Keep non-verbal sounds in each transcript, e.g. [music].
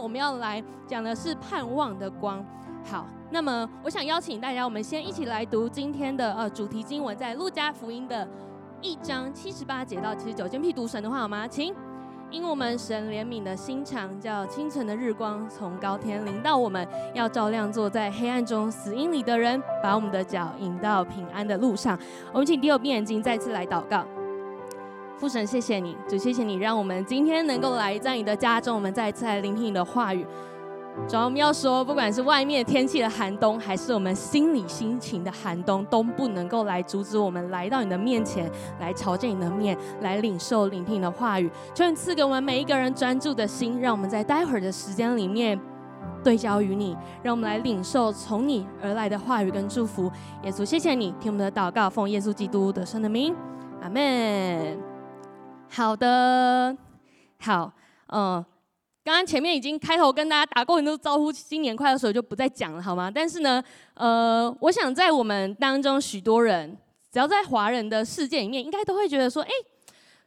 我们要来讲的是盼望的光。好，那么我想邀请大家，我们先一起来读今天的呃主题经文，在路加福音的一章七十八节到七十九节。读神的话好吗？请，因我们神怜悯的心肠，叫清晨的日光从高天临到我们，要照亮坐在黑暗中死荫里的人，把我们的脚引到平安的路上。我们请第二闭眼睛，再次来祷告。父神，谢谢你，主，谢谢你，让我们今天能够来在你的家中，我们再一次来聆听你的话语。主要我们要说，不管是外面天气的寒冬，还是我们心里心情的寒冬，都不能够来阻止我们来到你的面前，来朝见你的面，来领受聆听你的话语。求你赐给我们每一个人专注的心，让我们在待会儿的时间里面对焦于你，让我们来领受从你而来的话语跟祝福。耶稣，谢谢你，听我们的祷告，奉耶稣基督得胜的名，阿门。好的，好，嗯，刚刚前面已经开头跟大家打过很多招呼，新年快乐，所以就不再讲了，好吗？但是呢，呃，我想在我们当中许多人，只要在华人的世界里面，应该都会觉得说，哎，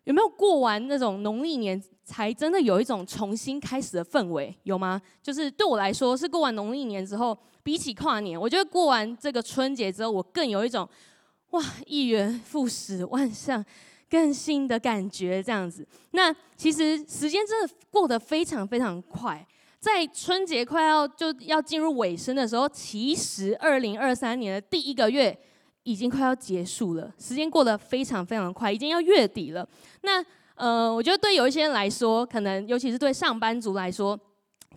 有没有过完那种农历年才真的有一种重新开始的氛围？有吗？就是对我来说，是过完农历年之后，比起跨年，我觉得过完这个春节之后，我更有一种，哇，一元复始，万象。更新的感觉，这样子。那其实时间真的过得非常非常快，在春节快要就要进入尾声的时候，其实二零二三年的第一个月已经快要结束了，时间过得非常非常快，已经要月底了。那呃，我觉得对有一些人来说，可能尤其是对上班族来说，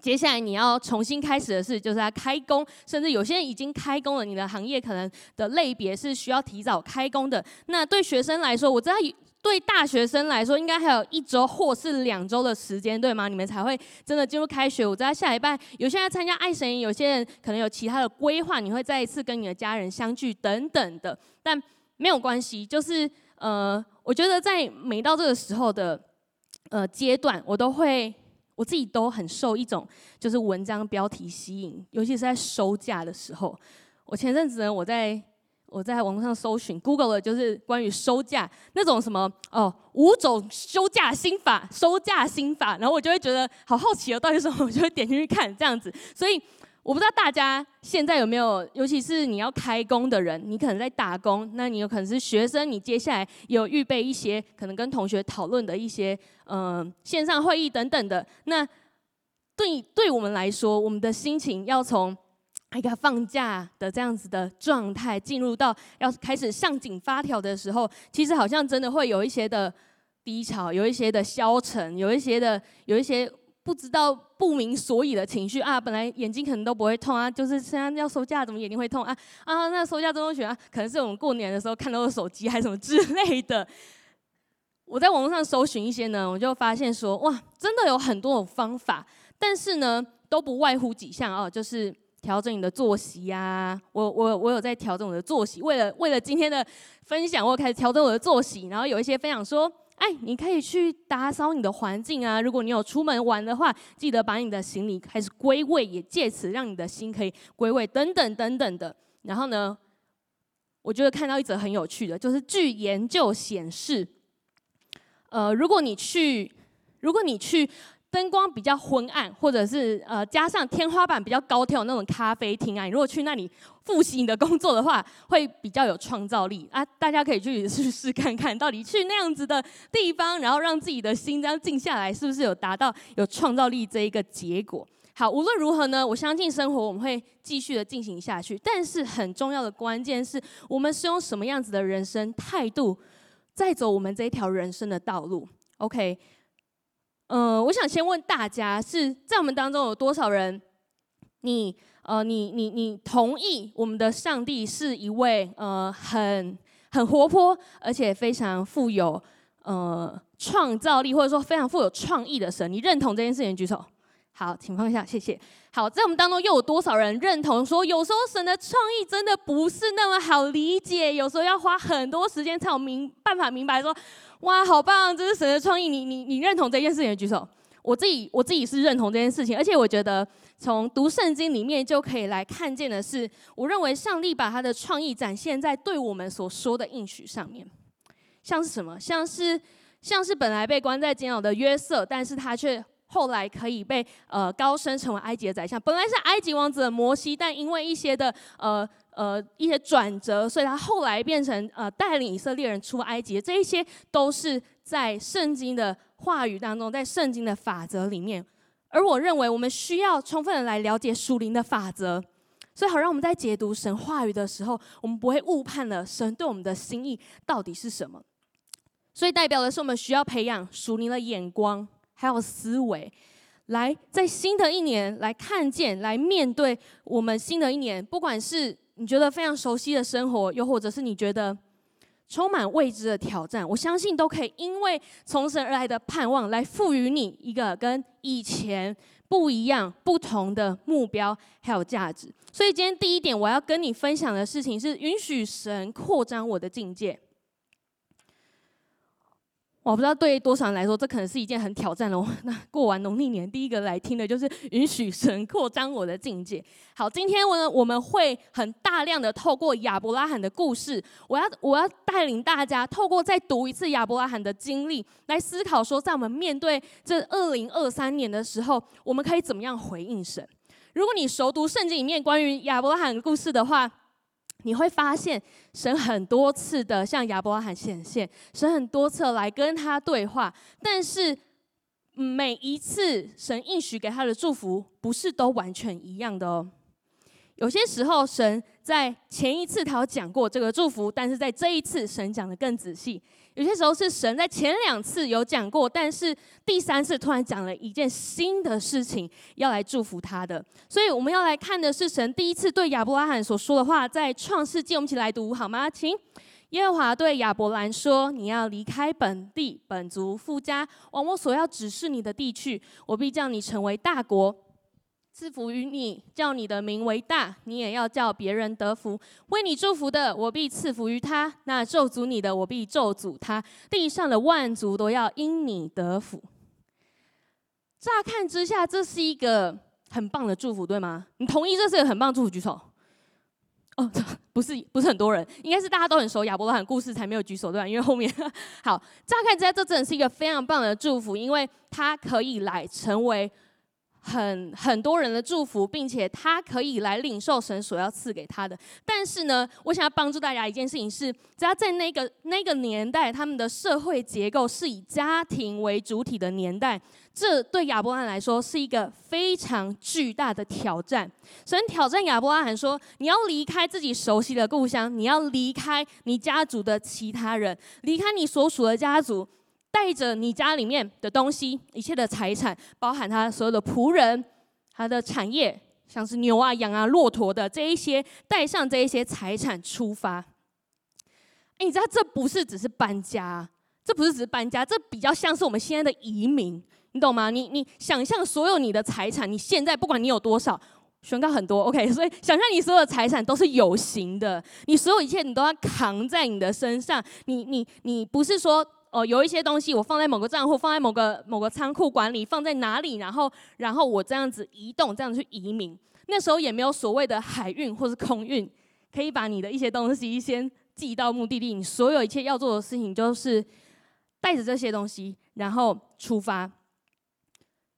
接下来你要重新开始的事，就是要开工，甚至有些人已经开工了。你的行业可能的类别是需要提早开工的。那对学生来说，我知道对大学生来说，应该还有一周或是两周的时间，对吗？你们才会真的进入开学。我知道下礼拜有些人参加爱神营，有些人可能有其他的规划，你会再一次跟你的家人相聚等等的。但没有关系，就是呃，我觉得在每到这个时候的呃阶段，我都会。我自己都很受一种就是文章标题吸引，尤其是在收假的时候。我前阵子呢，我在 [laughs] 我在网络上搜寻，Google 的就是关于收假那种什么哦，五种休假心法，[laughs] 收假心法，然后我就会觉得好好奇哦，到底是什么，我就会点进去看这样子，所以。我不知道大家现在有没有，尤其是你要开工的人，你可能在打工，那你有可能是学生，你接下来有预备一些可能跟同学讨论的一些嗯、线上会议等等的。那对对我们来说，我们的心情要从一个放假的这样子的状态，进入到要开始上紧发条的时候，其实好像真的会有一些的低潮，有一些的消沉，有一些的有一些。不知道不明所以的情绪啊，本来眼睛可能都不会痛啊，就是现在要收假，怎么眼睛会痛啊？啊，那收假中秋节啊，可能是我们过年的时候看到的手机还是什么之类的。[laughs] 我在网络上搜寻一些呢，我就发现说，哇，真的有很多种方法，但是呢，都不外乎几项哦，就是调整你的作息呀、啊。我我我有在调整我的作息，为了为了今天的分享，我开始调整我的作息，然后有一些分享说。哎，你可以去打扫你的环境啊！如果你有出门玩的话，记得把你的行李开始归位，也借此让你的心可以归位，等等等等的。然后呢，我觉得看到一则很有趣的，就是据研究显示，呃，如果你去，如果你去。灯光比较昏暗，或者是呃加上天花板比较高，挑那种咖啡厅啊，你如果去那里复习你的工作的话，会比较有创造力啊！大家可以去试试看看，到底去那样子的地方，然后让自己的心这样静下来，是不是有达到有创造力这一个结果？好，无论如何呢，我相信生活我们会继续的进行下去，但是很重要的关键是我们是用什么样子的人生态度在走我们这一条人生的道路？OK。呃，我想先问大家，是在我们当中有多少人你，你呃，你你你同意我们的上帝是一位呃很很活泼，而且非常富有呃创造力，或者说非常富有创意的神？你认同这件事情？举手。好，请放下，谢谢。好，在我们当中又有多少人认同说，有时候神的创意真的不是那么好理解，有时候要花很多时间才有明办法明白说。哇，好棒！这是神的创意，你你你认同这件事情？举手。我自己我自己是认同这件事情，而且我觉得从读圣经里面就可以来看见的是，我认为上帝把他的创意展现在对我们所说的应许上面，像是什么？像是像是本来被关在监牢的约瑟，但是他却后来可以被呃高升成为埃及的宰相。本来是埃及王子的摩西，但因为一些的呃呃一些转折，所以他后来变成呃带领以色列人出埃及。这一些都是在圣经的话语当中，在圣经的法则里面。而我认为，我们需要充分的来了解属灵的法则，所以好让我们在解读神话语的时候，我们不会误判了神对我们的心意到底是什么。所以代表的是，我们需要培养属灵的眼光，还有思维，来在新的一年来看见，来面对我们新的一年。不管是你觉得非常熟悉的生活，又或者是你觉得。充满未知的挑战，我相信都可以因为从神而来的盼望，来赋予你一个跟以前不一样、不同的目标还有价值。所以今天第一点，我要跟你分享的事情是，允许神扩张我的境界。我不知道对多少人来说，这可能是一件很挑战的。[laughs] 那过完农历年，第一个来听的就是允许神扩张我的境界。好，今天我我们会很大量的透过亚伯拉罕的故事，我要我要带领大家透过再读一次亚伯拉罕的经历，来思考说，在我们面对这二零二三年的时候，我们可以怎么样回应神？如果你熟读圣经里面关于亚伯拉罕的故事的话，你会发现，神很多次的向亚伯拉罕显现，神很多次来跟他对话，但是每一次神应许给他的祝福，不是都完全一样的哦。有些时候，神在前一次他有讲过这个祝福，但是在这一次，神讲的更仔细。有些时候是神在前两次有讲过，但是第三次突然讲了一件新的事情要来祝福他的。所以我们要来看的是神第一次对亚伯拉罕所说的话，在创世纪，我们一起来读好吗？请耶和华对亚伯兰说：“你要离开本地、本族、父家，往我所要指示你的地去，我必叫你成为大国。”赐福于你，叫你的名为大，你也要叫别人得福。为你祝福的，我必赐福于他；那咒诅你的，我必咒诅他。地上的万族都要因你得福。乍看之下，这是一个很棒的祝福，对吗？你同意这是个很棒的祝福？举手。哦，[laughs] 不是，不是很多人，应该是大家都很熟亚伯拉罕故事才没有举手，对吧？因为后面 [laughs] 好，乍看之下，这真的是一个非常棒的祝福，因为它可以来成为。很很多人的祝福，并且他可以来领受神所要赐给他的。但是呢，我想要帮助大家一件事情是，只要在那个那个年代，他们的社会结构是以家庭为主体的年代，这对亚伯拉罕来说是一个非常巨大的挑战。神挑战亚伯拉罕说：“你要离开自己熟悉的故乡，你要离开你家族的其他人，离开你所属的家族。”带着你家里面的东西，一切的财产，包含他所有的仆人，他的产业，像是牛啊、羊啊、骆驼的这一些，带上这一些财产出发。哎，你知道这不是只是搬家，这不是只是搬家，这比较像是我们现在的移民，你懂吗？你你想象所有你的财产，你现在不管你有多少，宣告很多，OK，所以想象你所有的财产都是有形的，你所有一切你都要扛在你的身上，你你你不是说。哦，有一些东西我放在某个账户，放在某个某个仓库管理，放在哪里？然后，然后我这样子移动，这样去移民。那时候也没有所谓的海运或是空运，可以把你的一些东西先寄到目的地。你所有一切要做的事情，就是带着这些东西，然后出发。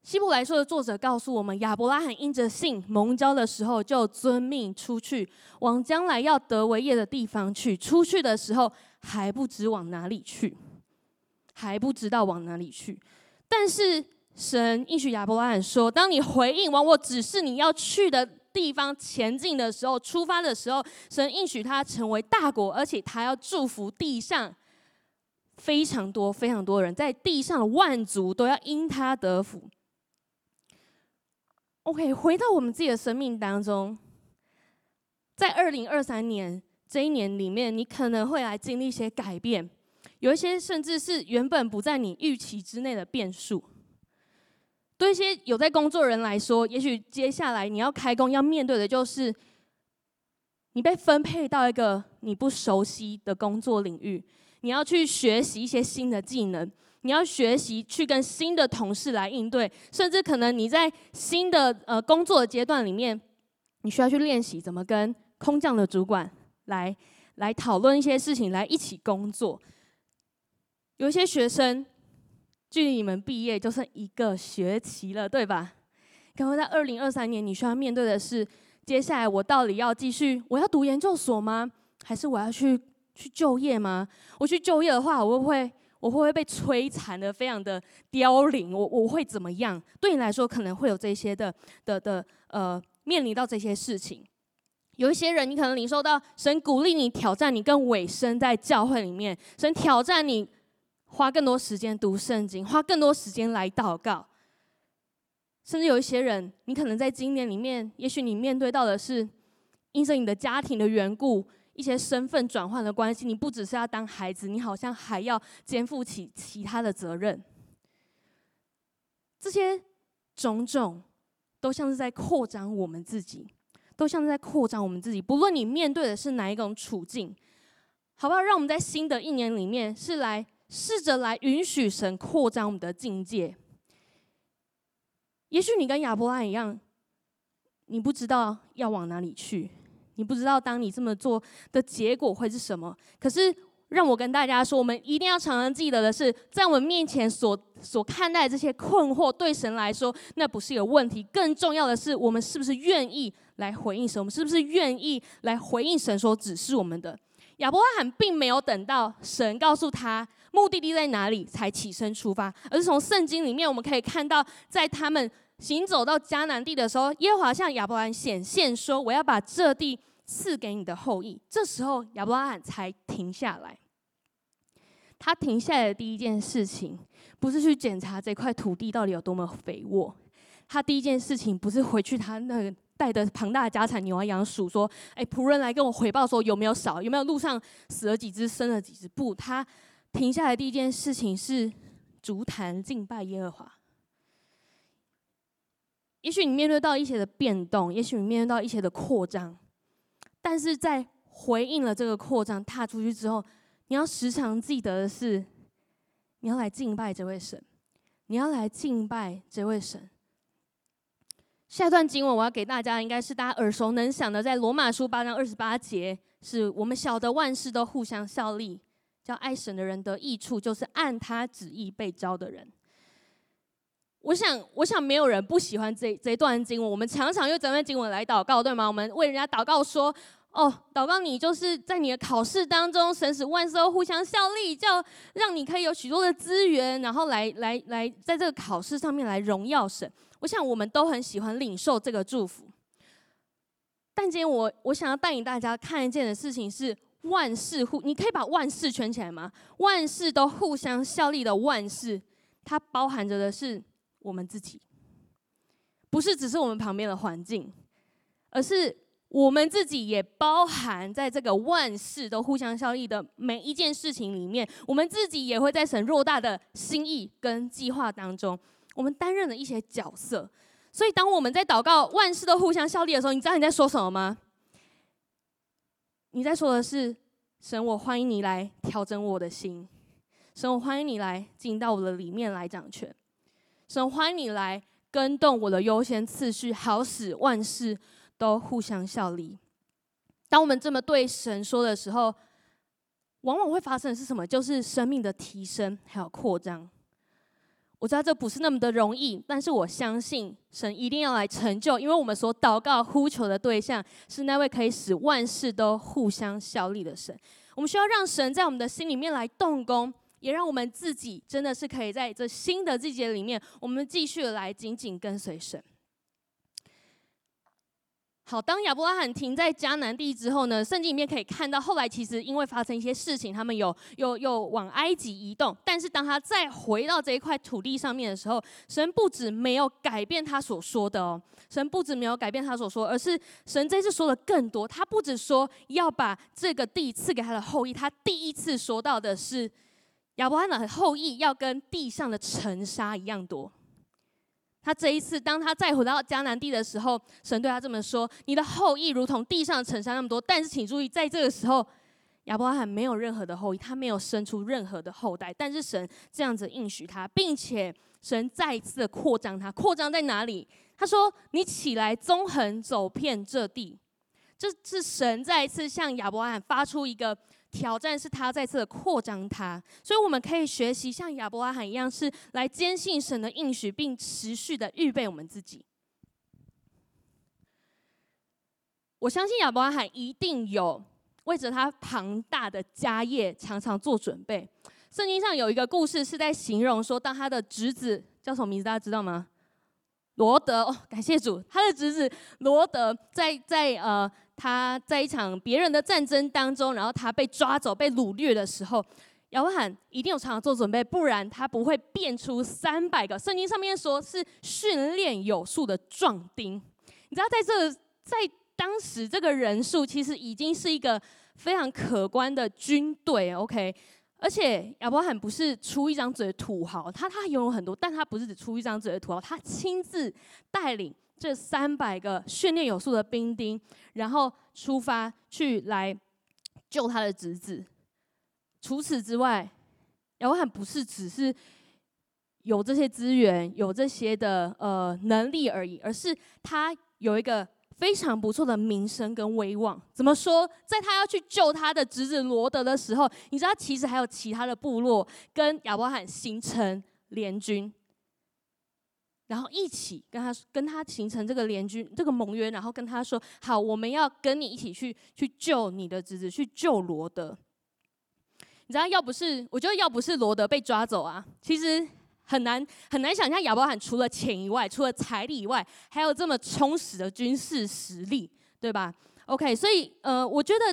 希伯来书的作者告诉我们，亚伯拉罕因着信蒙召的时候，就遵命出去，往将来要得为业的地方去。出去的时候还不知往哪里去。还不知道往哪里去，但是神应许亚伯拉罕说：“当你回应往我指示你要去的地方前进的时候，出发的时候，神应许他成为大国，而且他要祝福地上非常多非常多人，在地上的万族都要因他得福。” OK，回到我们自己的生命当中，在二零二三年这一年里面，你可能会来经历一些改变。有一些甚至是原本不在你预期之内的变数，对一些有在工作人来说，也许接下来你要开工要面对的就是，你被分配到一个你不熟悉的工作领域，你要去学习一些新的技能，你要学习去跟新的同事来应对，甚至可能你在新的呃工作的阶段里面，你需要去练习怎么跟空降的主管来来讨论一些事情，来一起工作。有一些学生距离你们毕业就剩一个学期了，对吧？可能在二零二三年，你需要面对的是，接下来我到底要继续，我要读研究所吗？还是我要去去就业吗？我去就业的话，我会不会我会不会被摧残的非常的凋零？我我会怎么样？对你来说，可能会有这些的的的呃，面临到这些事情。有一些人，你可能领受到神鼓励你挑战，你更委身在教会里面，神挑战你花更多时间读圣经，花更多时间来祷告。甚至有一些人，你可能在今年里面，也许你面对到的是，因着你的家庭的缘故，一些身份转换的关系，你不只是要当孩子，你好像还要肩负起其他的责任。这些种种，都像是在扩张我们自己，都像是在扩张我们自己。不论你面对的是哪一种处境，好不好？让我们在新的一年里面，是来试着来允许神扩张我们的境界。也许你跟亚伯拉罕一样，你不知道要往哪里去，你不知道当你这么做的结果会是什么。可是，让我跟大家说，我们一定要常常记得的是，在我们面前所所看待这些困惑，对神来说，那不是一个问题。更重要的是，我们是不是愿意来回应神？我们是不是愿意来回应神所指示我们的？亚伯拉罕并没有等到神告诉他目的地在哪里才起身出发，而是从圣经里面我们可以看到，在他们。行走到迦南地的时候，耶和华向亚伯兰显现说：“我要把这地赐给你的后裔。”这时候亚伯拉罕才停下来。他停下来的第一件事情，不是去检查这块土地到底有多么肥沃。他第一件事情不是回去他那个带着庞大的家产牛羊羊数说：“哎，仆人来跟我回报说有没有少，有没有路上死了几只，生了几只。”不，他停下来第一件事情是足坛敬拜耶和华。也许你面对到一些的变动，也许你面对到一些的扩张，但是在回应了这个扩张，踏出去之后，你要时常记得的是，你要来敬拜这位神，你要来敬拜这位神。下一段经文我要给大家，应该是大家耳熟能详的，在罗马书八章二十八节，是我们晓得万事都互相效力，叫爱神的人得益处，就是按他旨意被招的人。我想，我想没有人不喜欢这这段经文。我们常常用这段经文来祷告，对吗？我们为人家祷告说：“哦，祷告你就是在你的考试当中，神使万事互相效力，叫让你可以有许多的资源，然后来来来，在这个考试上面来荣耀神。”我想我们都很喜欢领受这个祝福。但今天我我想要带领大家看一件的事情是万事互，你可以把万事圈起来吗？万事都互相效力的万事，它包含着的是。我们自己，不是只是我们旁边的环境，而是我们自己也包含在这个万事都互相效力的每一件事情里面。我们自己也会在神偌大的心意跟计划当中，我们担任了一些角色。所以，当我们在祷告万事都互相效力的时候，你知道你在说什么吗？你在说的是：神，我欢迎你来调整我的心；神，我欢迎你来进到我的里面来掌权。神欢迎你来跟动我的优先次序，好使万事都互相效力。当我们这么对神说的时候，往往会发生的是什么？就是生命的提升还有扩张。我知道这不是那么的容易，但是我相信神一定要来成就，因为我们所祷告呼求的对象是那位可以使万事都互相效力的神。我们需要让神在我们的心里面来动工。也让我们自己真的是可以在这新的季节里面，我们继续来紧紧跟随神。好，当亚伯拉罕停在迦南地之后呢，圣经里面可以看到，后来其实因为发生一些事情，他们有有有往埃及移动。但是当他再回到这一块土地上面的时候，神不止没有改变他所说的哦，神不止没有改变他所说，而是神这次说的更多。他不止说要把这个地赐给他的后裔，他第一次说到的是。亚伯拉罕的后裔要跟地上的尘沙一样多。他这一次，当他再回到迦南地的时候，神对他这么说：“你的后裔如同地上的尘沙那么多。”但是请注意，在这个时候，亚伯拉罕没有任何的后裔，他没有生出任何的后代。但是神这样子应许他，并且神再一次的扩张他。扩张在哪里？他说：“你起来，纵横走遍这地。”这是神再一次向亚伯拉罕发出一个。挑战是他再次的扩张他。所以我们可以学习像亚伯拉罕一样，是来坚信神的应许，并持续的预备我们自己。我相信亚伯拉罕一定有为着他庞大的家业常常做准备。圣经上有一个故事是在形容说，当他的侄子叫什么名字，大家知道吗？罗德哦，感谢主，他的侄子罗德在在呃他在一场别人的战争当中，然后他被抓走被掳掠的时候，亚伯罕一定有常常做准备，不然他不会变出三百个。圣经上面说是训练有素的壮丁，你知道在这在当时这个人数其实已经是一个非常可观的军队，OK。而且亚伯罕不是出一张嘴的土豪，他他拥有很多，但他不是只出一张嘴的土豪，他亲自带领这三百个训练有素的兵丁，然后出发去来救他的侄子。除此之外，亚伯罕不是只是有这些资源、有这些的呃能力而已，而是他有一个。非常不错的名声跟威望，怎么说？在他要去救他的侄子罗德的时候，你知道其实还有其他的部落跟亚伯罕形成联军，然后一起跟他跟他形成这个联军这个盟约，然后跟他说：“好，我们要跟你一起去去救你的侄子，去救罗德。”你知道，要不是我觉得要不是罗德被抓走啊，其实。很难很难想象亚伯罕除了钱以外，除了财力以外，还有这么充实的军事实力，对吧？OK，所以呃，我觉得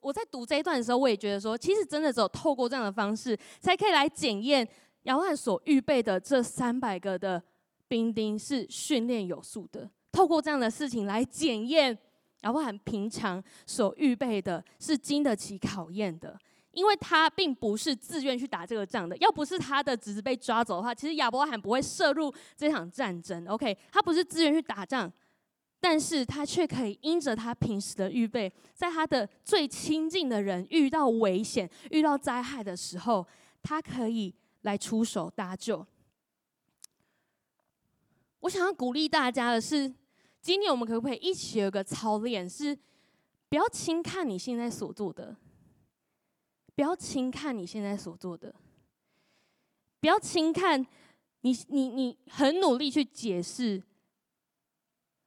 我在读这一段的时候，我也觉得说，其实真的只有透过这样的方式，才可以来检验亚伯罕所预备的这三百个的兵丁是训练有素的。透过这样的事情来检验亚伯拉罕平常所预备的是经得起考验的。因为他并不是自愿去打这个仗的，要不是他的侄子被抓走的话，其实亚伯拉罕不会涉入这场战争。OK，他不是自愿去打仗，但是他却可以因着他平时的预备，在他的最亲近的人遇到危险、遇到灾害的时候，他可以来出手搭救。我想要鼓励大家的是，今天我们可不可以一起有个操练，是不要轻看你现在所做的。不要轻看你现在所做的，不要轻看你，你你很努力去解释，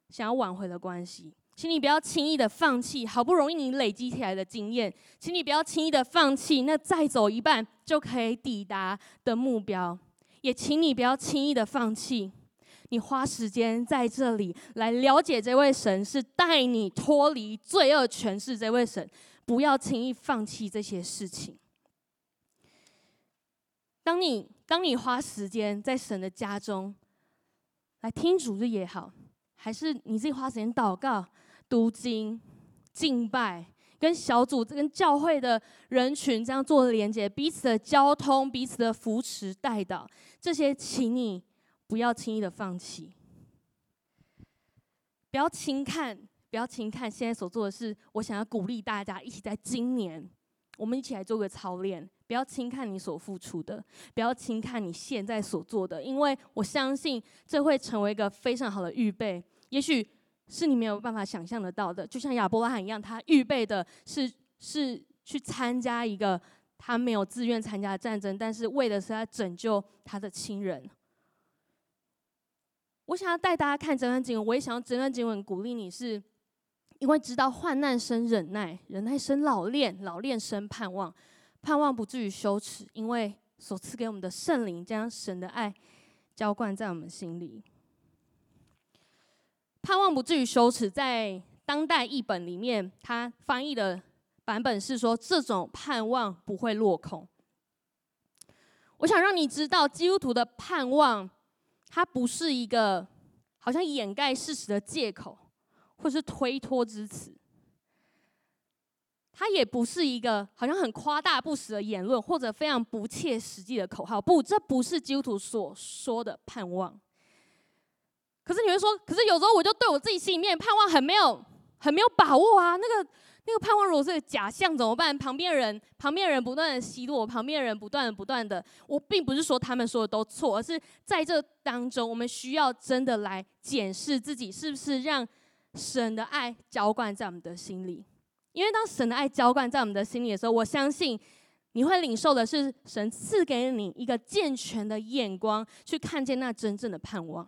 想要挽回的关系，请你不要轻易的放弃，好不容易你累积起来的经验，请你不要轻易的放弃那再走一半就可以抵达的目标，也请你不要轻易的放弃，你花时间在这里来了解这位神，是带你脱离罪恶权势这位神。不要轻易放弃这些事情。当你当你花时间在神的家中来听主日也好，还是你自己花时间祷告、读经、敬拜，跟小组、跟教会的人群这样做连接，彼此的交通、彼此的扶持、带导，这些，请你不要轻易的放弃，不要轻看。不要轻看现在所做的事，我想要鼓励大家一起在今年，我们一起来做个操练。不要轻看你所付出的，不要轻看你现在所做的，因为我相信这会成为一个非常好的预备。也许是你没有办法想象得到的，就像亚伯拉罕一样，他预备的是是去参加一个他没有自愿参加的战争，但是为的是要拯救他的亲人。我想要带大家看这段经文，我也想要这段经文鼓励你是。因为知道患难生忍耐，忍耐生老练，老练生盼望，盼望不至于羞耻，因为所赐给我们的圣灵将神的爱浇灌在我们心里。盼望不至于羞耻，在当代译本里面，它翻译的版本是说，这种盼望不会落空。我想让你知道，基督徒的盼望，它不是一个好像掩盖事实的借口。或是推脱之词，它也不是一个好像很夸大不实的言论，或者非常不切实际的口号。不，这不是基督徒所说的盼望。可是你会说，可是有时候我就对我自己心里面盼望很没有、很没有把握啊。那个、那个盼望如果是假象怎么办？旁边人、旁边人不断的奚落，旁边人不断的、不断的。我并不是说他们说的都错，而是在这当中，我们需要真的来检视自己是不是让。神的爱浇灌在我们的心里，因为当神的爱浇灌在我们的心里的时候，我相信你会领受的是神赐给你一个健全的眼光，去看见那真正的盼望。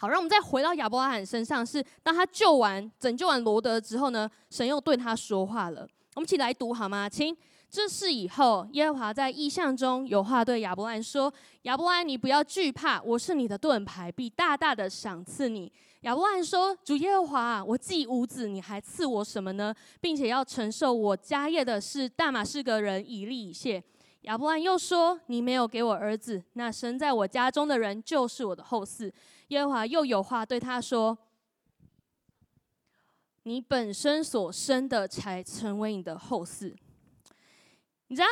好，让我们再回到亚伯拉罕身上，是当他救完、拯救完罗德之后呢，神又对他说话了。我们一起来读好吗？请。这事以后，耶和华在异象中有话对亚伯兰说：“亚伯兰，你不要惧怕，我是你的盾牌，必大大的赏赐你。”亚伯兰说：“主耶和华，我既无子，你还赐我什么呢？并且要承受我家业的是大马士革人以利以谢。”亚伯兰又说：“你没有给我儿子，那生在我家中的人就是我的后嗣。”耶和华又有话对他说：“你本身所生的才成为你的后嗣。”你知道，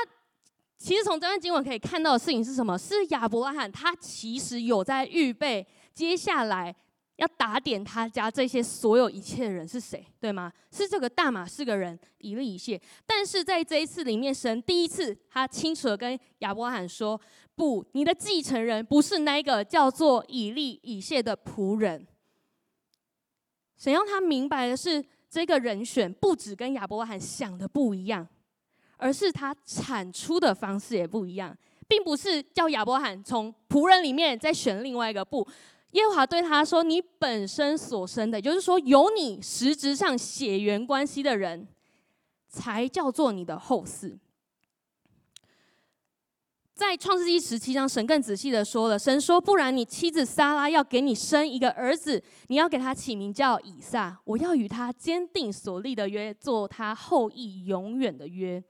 其实从这段经文可以看到的事情是什么？是亚伯拉罕他其实有在预备接下来要打点他家这些所有一切的人是谁，对吗？是这个大马士革人以利以谢。但是在这一次里面，神第一次他清楚的跟亚伯拉罕说：“不，你的继承人不是那个叫做以利以谢的仆人。”神让他明白的是，这个人选不止跟亚伯拉罕想的不一样。而是他产出的方式也不一样，并不是叫亚伯罕从仆人里面再选另外一个不。耶和华对他说：“你本身所生的，也就是说有你实质上血缘关系的人，才叫做你的后嗣。”在创世纪十七章，神更仔细的说了：“神说，不然你妻子撒拉要给你生一个儿子，你要给他起名叫以撒，我要与他坚定所立的约，做他后裔永远的约。”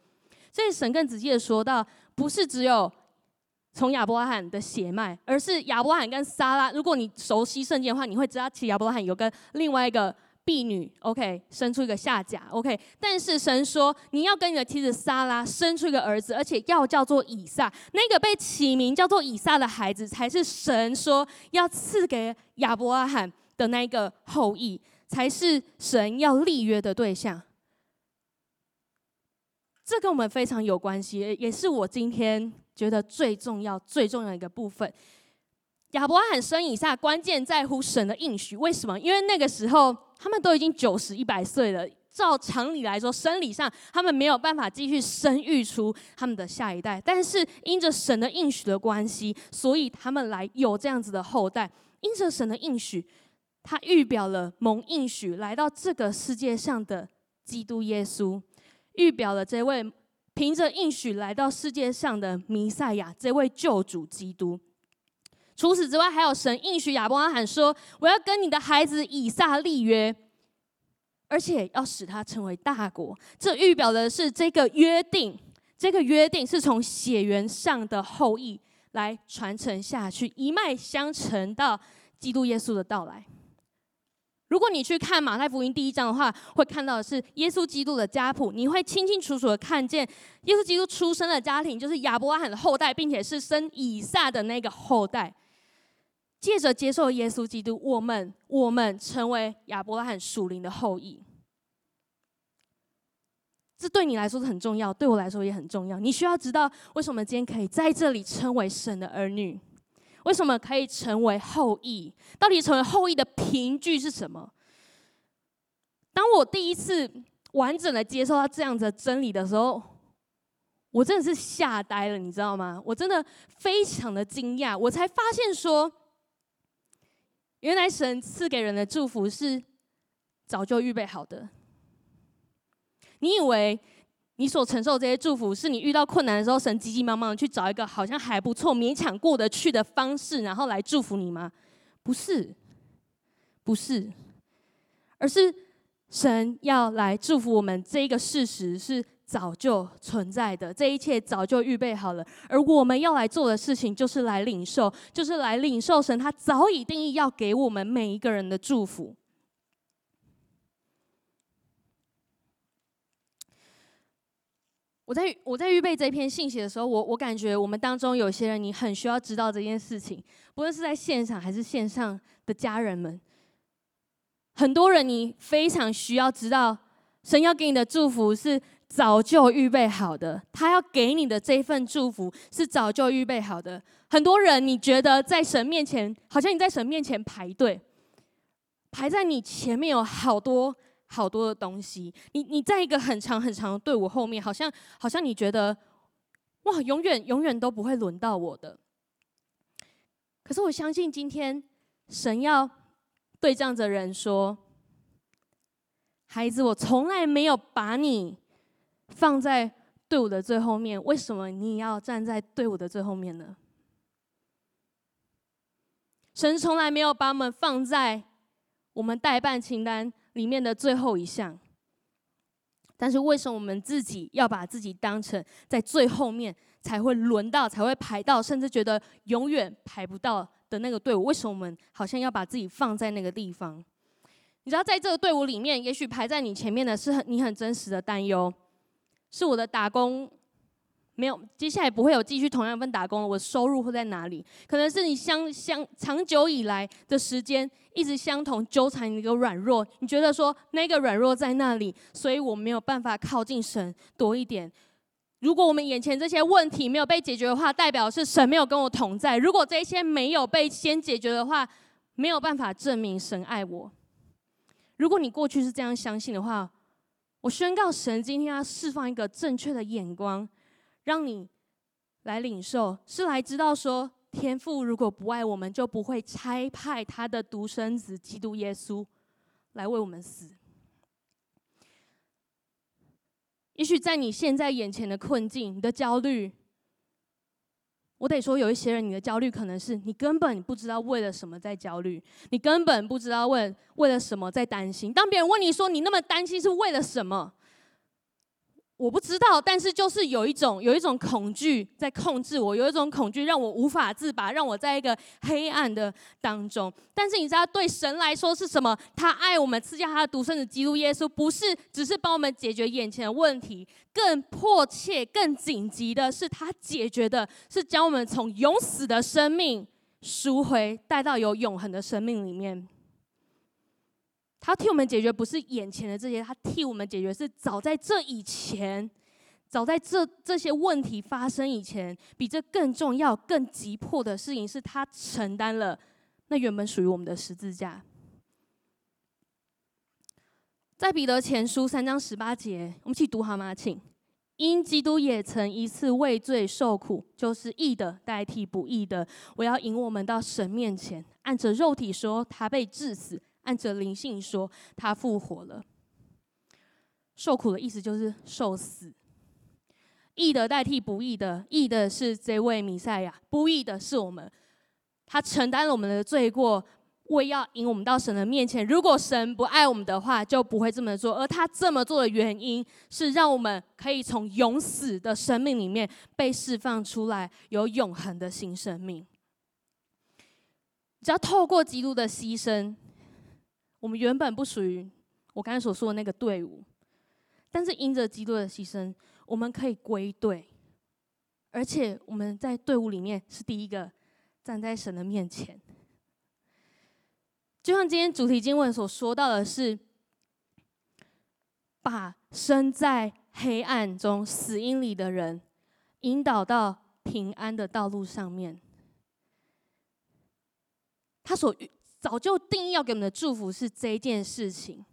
所以神更直接的说到，不是只有从亚伯拉罕的血脉，而是亚伯拉罕跟撒拉。如果你熟悉圣经的话，你会知道，其实亚伯拉罕有跟另外一个婢女，OK，生出一个夏甲，OK。但是神说，你要跟你的妻子撒拉生出一个儿子，而且要叫做以撒。那个被起名叫做以撒的孩子，才是神说要赐给亚伯拉罕的那个后裔，才是神要立约的对象。这跟我们非常有关系，也是我今天觉得最重要、最重要的一个部分。亚伯拉罕生以撒，关键在乎神的应许。为什么？因为那个时候他们都已经九十、一百岁了，照常理来说，生理上他们没有办法继续生育出他们的下一代。但是因着神的应许的关系，所以他们来有这样子的后代。因着神的应许，他预表了蒙应许来到这个世界上的基督耶稣。预表了这位凭着应许来到世界上的弥赛亚，这位救主基督。除此之外，还有神应许亚伯拉罕说：“我要跟你的孩子以撒立约，而且要使他成为大国。”这预表的是这个约定，这个约定是从血缘上的后裔来传承下去，一脉相承到基督耶稣的到来。如果你去看马太福音第一章的话，会看到的是耶稣基督的家谱，你会清清楚楚的看见耶稣基督出生的家庭就是亚伯拉罕的后代，并且是生以撒的那个后代。借着接受耶稣基督，我们我们成为亚伯拉罕属灵的后裔。这对你来说是很重要，对我来说也很重要。你需要知道为什么今天可以在这里称为神的儿女。为什么可以成为后裔？到底成为后裔的凭据是什么？当我第一次完整的接受到这样子的真理的时候，我真的是吓呆了，你知道吗？我真的非常的惊讶，我才发现说，原来神赐给人的祝福是早就预备好的。你以为？你所承受这些祝福，是你遇到困难的时候，神急急忙忙去找一个好像还不错、勉强过得去的方式，然后来祝福你吗？不是，不是，而是神要来祝福我们。这一个事实是早就存在的，这一切早就预备好了。而我们要来做的事情，就是来领受，就是来领受神他早已定义要给我们每一个人的祝福。我在我在预备这篇信息的时候，我我感觉我们当中有些人，你很需要知道这件事情，不论是在现场还是线上的家人们，很多人你非常需要知道，神要给你的祝福是早就预备好的，他要给你的这份祝福是早就预备好的。很多人你觉得在神面前，好像你在神面前排队，排在你前面有好多好多的东西。你你在一个很长很长的队伍后面，好像好像你觉得，哇，永远永远都不会轮到我的。可是我相信今天神要对这样的人说：“孩子，我从来没有把你放在队伍的最后面，为什么你要站在队伍的最后面呢？”神从来没有把我们放在我们待办清单里面的最后一项，但是为什么我们自己要把自己当成在最后面才会轮到、才会排到，甚至觉得永远排不到的那个队伍？为什么我们好像要把自己放在那个地方？你知道，在这个队伍里面，也许排在你前面的是很你很真实的担忧，是我的打工。没有，接下来不会有继续同样一份打工了。我的收入会在哪里？可能是你相相长久以来的时间一直相同纠缠你一个软弱，你觉得说那个软弱在那里，所以我没有办法靠近神多一点。如果我们眼前这些问题没有被解决的话，代表是神没有跟我同在。如果这些没有被先解决的话，没有办法证明神爱我。如果你过去是这样相信的话，我宣告神今天要释放一个正确的眼光。让你来领受，是来知道说，天父如果不爱我们，就不会差派他的独生子基督耶稣来为我们死。也许在你现在眼前的困境，你的焦虑，我得说，有一些人，你的焦虑可能是你根本不知道为了什么在焦虑，你根本不知道为为了什么在担心。当别人问你说你那么担心是为了什么？我不知道，但是就是有一种有一种恐惧在控制我，有一种恐惧让我无法自拔，让我在一个黑暗的当中。但是你知道，对神来说是什么？他爱我们，赐下他的独生子基督耶稣，不是只是帮我们解决眼前的问题，更迫切、更紧急的是，他解决的是将我们从永死的生命赎回，带到有永恒的生命里面。他替我们解决不是眼前的这些，他替我们解决是早在这以前，早在这这些问题发生以前，比这更重要、更急迫的事情是他承担了那原本属于我们的十字架。在彼得前书三章十八节，我们一起读好吗？请，因基督也曾一次为罪受苦，就是义的代替不义的，我要引我们到神面前。按着肉体说，他被治死。按着灵性说，他复活了。受苦的意思就是受死。义的代替不义的，义的是这位弥赛亚，不义的是我们。他承担了我们的罪过，为要引我们到神的面前。如果神不爱我们的话，就不会这么做。而他这么做的原因，是让我们可以从永死的生命里面被释放出来，有永恒的新生命。只要透过基督的牺牲。我们原本不属于我刚才所说的那个队伍，但是因着基督的牺牲，我们可以归队，而且我们在队伍里面是第一个站在神的面前。就像今天主题经文所说到的是，把身在黑暗中死荫里的人引导到平安的道路上面。他所遇。早就定义要给我们的祝福是这件事情，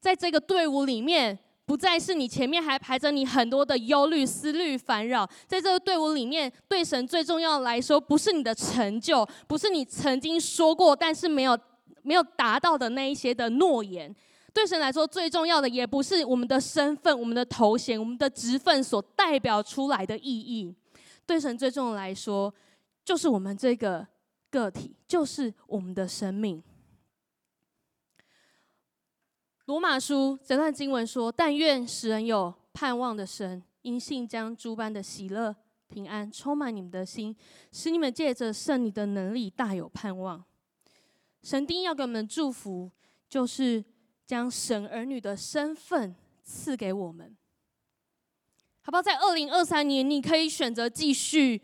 在这个队伍里面，不再是你前面还排着你很多的忧虑、思虑、烦扰。在这个队伍里面，对神最重要来说，不是你的成就，不是你曾经说过但是没有没有达到的那一些的诺言。对神来说，最重要的也不是我们的身份、我们的头衔、我们的职分所代表出来的意义。对神最重要的来说，就是我们这个。个体就是我们的生命。罗马书这段经文说：“但愿使人有盼望的神，因信将诸般的喜乐、平安充满你们的心，使你们借着圣灵的能力大有盼望。”神定要给我们祝福，就是将神儿女的身份赐给我们。好不好？在二零二三年，你可以选择继续。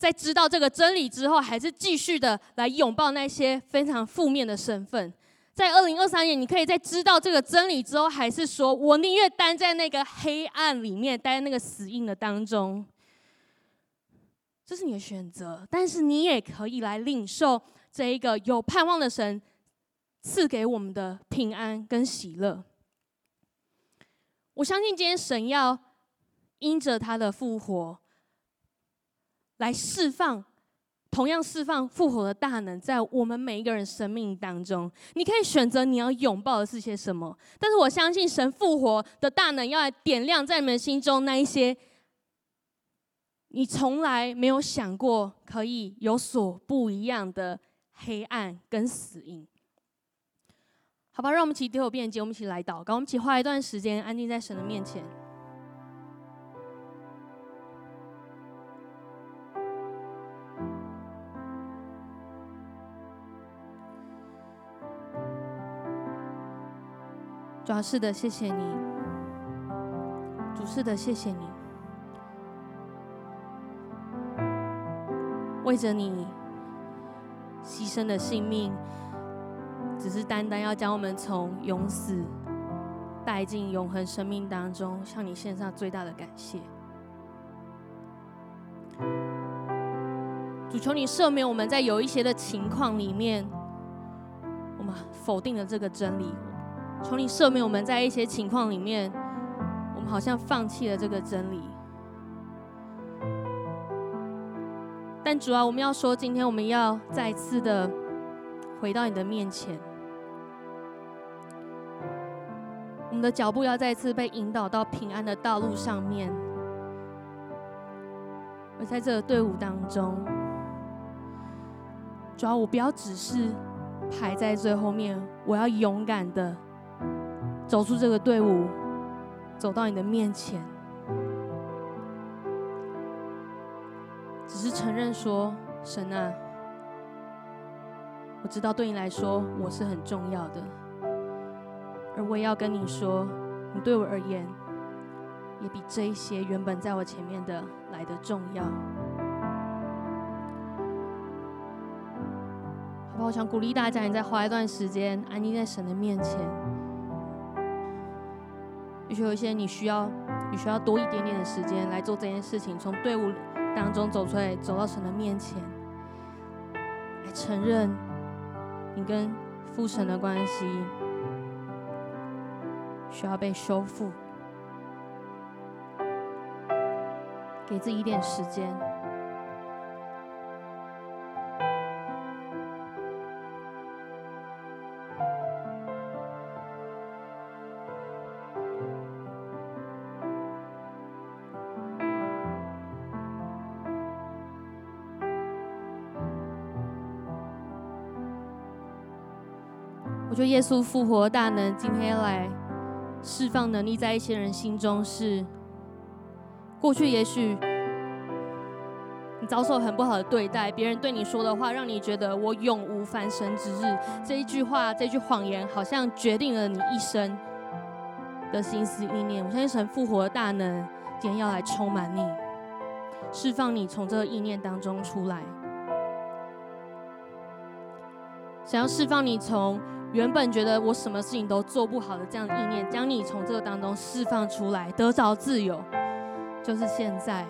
在知道这个真理之后，还是继续的来拥抱那些非常负面的身份。在二零二三年，你可以在知道这个真理之后，还是说我宁愿待在那个黑暗里面，待在那个死硬的当中。这是你的选择，但是你也可以来领受这一个有盼望的神赐给我们的平安跟喜乐。我相信今天神要因着他的复活来释放。同样释放复活的大能在我们每一个人生命当中，你可以选择你要拥抱的是些什么。但是我相信神复活的大能要来点亮在你们心中那一些你从来没有想过可以有所不一样的黑暗跟死因。好吧，让我们一起低头便结，我们一起来祷告，我们一起花一段时间安静在神的面前。主要是的，谢谢你，主是的，谢谢你，为着你牺牲的性命，只是单单要将我们从永死带进永恒生命当中，向你献上最大的感谢。主求你赦免我们在有一些的情况里面，我们否定了这个真理。求你赦免我们在一些情况里面，我们好像放弃了这个真理。但主啊，我们要说，今天我们要再次的回到你的面前，我们的脚步要再次被引导到平安的道路上面。而在这个队伍当中，主啊，我不要只是排在最后面，我要勇敢的。走出这个队伍，走到你的面前，只是承认说：“神啊，我知道对你来说我是很重要的，而我也要跟你说，你对我而言，也比这一些原本在我前面的来得重要。”好吧，我想鼓励大家，你再花一段时间安静在神的面前。也许有一些你需要，你需要多一点点的时间来做这件事情，从队伍当中走出来，走到神的面前，来承认你跟父神的关系需要被修复，给自己一点时间。耶稣复活大能，今天来释放能力在一些人心中是，过去也许你遭受很不好的对待，别人对你说的话让你觉得我永无翻身之日，这一句话，这句谎言好像决定了你一生的心思意念。我相信神复活的大能，今天要来充满你，释放你从这个意念当中出来，想要释放你从。原本觉得我什么事情都做不好的这样意念，将你从这个当中释放出来，得着自由，就是现在。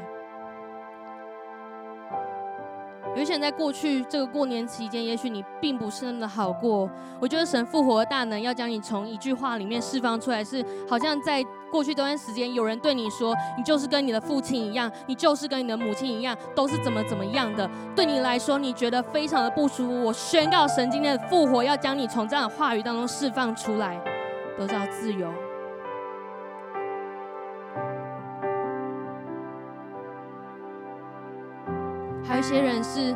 有些人在过去这个过年期间，也许你并不是那么的好过。我觉得神复活的大能要将你从一句话里面释放出来，是好像在过去这段时间，有人对你说，你就是跟你的父亲一样，你就是跟你的母亲一样，都是怎么怎么样的。对你来说，你觉得非常的不舒服。我宣告神今天的复活，要将你从这样的话语当中释放出来，得到自由。还有一些人是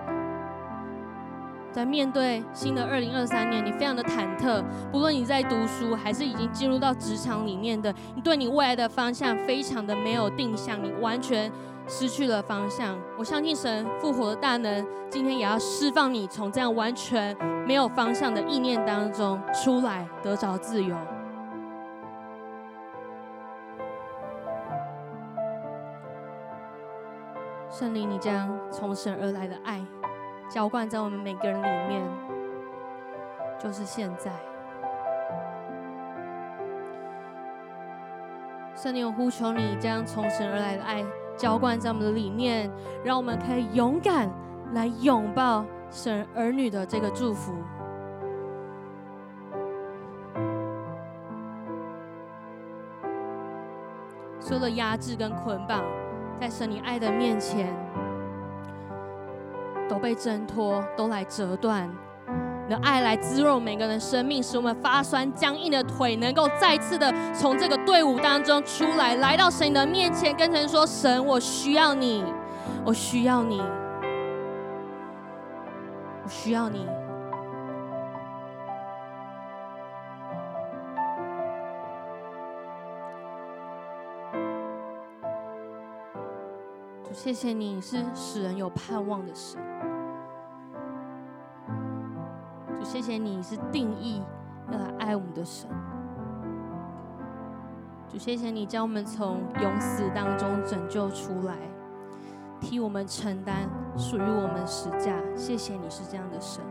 在面对新的二零二三年，你非常的忐忑。不论你在读书，还是已经进入到职场里面的，你对你未来的方向非常的没有定向，你完全失去了方向。我相信神复活的大能，今天也要释放你从这样完全没有方向的意念当中出来，得着自由。圣灵，你将从神而来的爱浇灌在我们每个人里面，就是现在。圣灵，我呼求你将从神而来的爱浇灌在我们的里面，让我们可以勇敢来拥抱神儿女的这个祝福。所有的压制跟捆绑，在神你爱的面前都被挣脱，都来折断。你的爱来滋润每个人的生命，使我们发酸僵硬的腿能够再次的从这个队伍当中出来，来到神的面前，跟神说：“神，我需要你，我需要你，我需要你。”谢谢你是使人有盼望的神。就谢谢你是定义要来爱我们的神，就，谢谢你将我们从永死当中拯救出来，替我们承担属于我们十架。谢谢你是这样的神。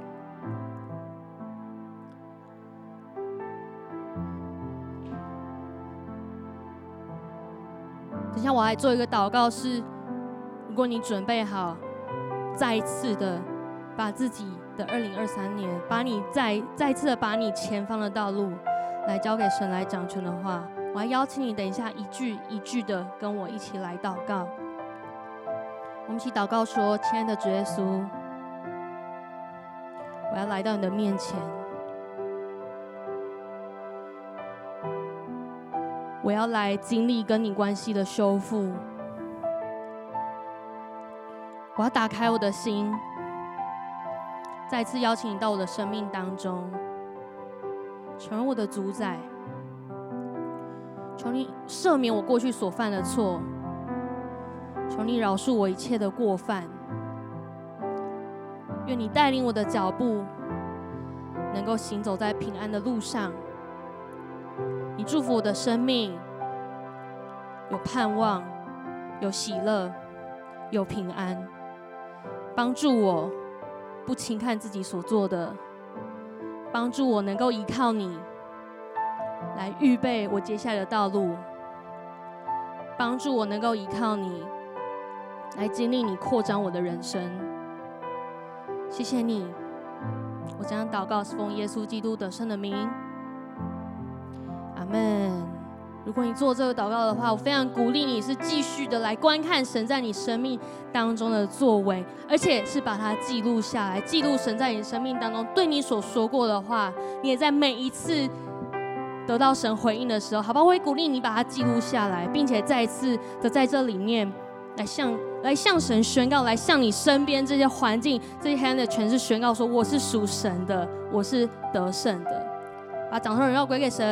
等下我来做一个祷告，是如果你准备好，再一次的把自己。的二零二三年，把你再再次的把你前方的道路来交给神来掌权的话，我还邀请你等一下一句一句的跟我一起来祷告。我们一起祷告说：“亲爱的主耶稣，我要来到你的面前，我要来经历跟你关系的修复，我要打开我的心。”再次邀请你到我的生命当中，成为我的主宰。求你赦免我过去所犯的错，求你饶恕我一切的过犯。愿你带领我的脚步，能够行走在平安的路上。你祝福我的生命，有盼望，有喜乐，有平安，帮助我。不轻看自己所做的，帮助我能够依靠你，来预备我接下来的道路；帮助我能够依靠你，来经历你扩张我的人生。谢谢你，我将祷告奉耶稣基督的圣的名。阿门。如果你做这个祷告的话，我非常鼓励你是继续的来观看神在你生命当中的作为，而且是把它记录下来，记录神在你生命当中对你所说过的话。你也在每一次得到神回应的时候，好吧，我会鼓励你把它记录下来，并且再一次的在这里面来向来向神宣告，来向你身边这些环境、这些黑暗的权势宣告说：我是属神的，我是得胜的。把掌声荣耀归给神。